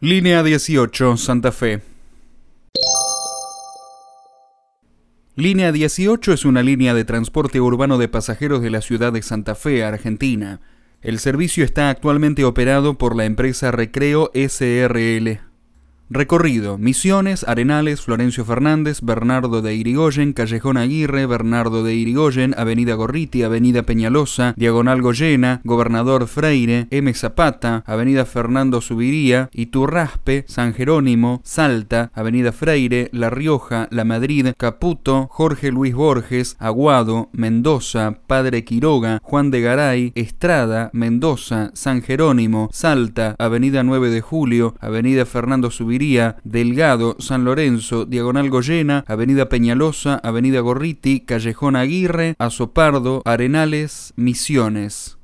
Línea 18, Santa Fe. Línea 18 es una línea de transporte urbano de pasajeros de la ciudad de Santa Fe, Argentina. El servicio está actualmente operado por la empresa Recreo SRL. Recorrido: Misiones, Arenales, Florencio Fernández, Bernardo de Irigoyen, Callejón Aguirre, Bernardo de Irigoyen, Avenida Gorriti, Avenida Peñalosa, Diagonal Goyena, Gobernador Freire, M. Zapata, Avenida Fernando Subiría, Iturraspe, San Jerónimo, Salta, Avenida Freire, La Rioja, La Madrid, Caputo, Jorge Luis Borges, Aguado, Mendoza, Padre Quiroga, Juan de Garay, Estrada, Mendoza, San Jerónimo, Salta, Avenida 9 de Julio, Avenida Fernando Subiría, Delgado, San Lorenzo, Diagonal Goyena, Avenida Peñalosa, Avenida Gorriti, Callejón Aguirre, Azopardo, Arenales, Misiones.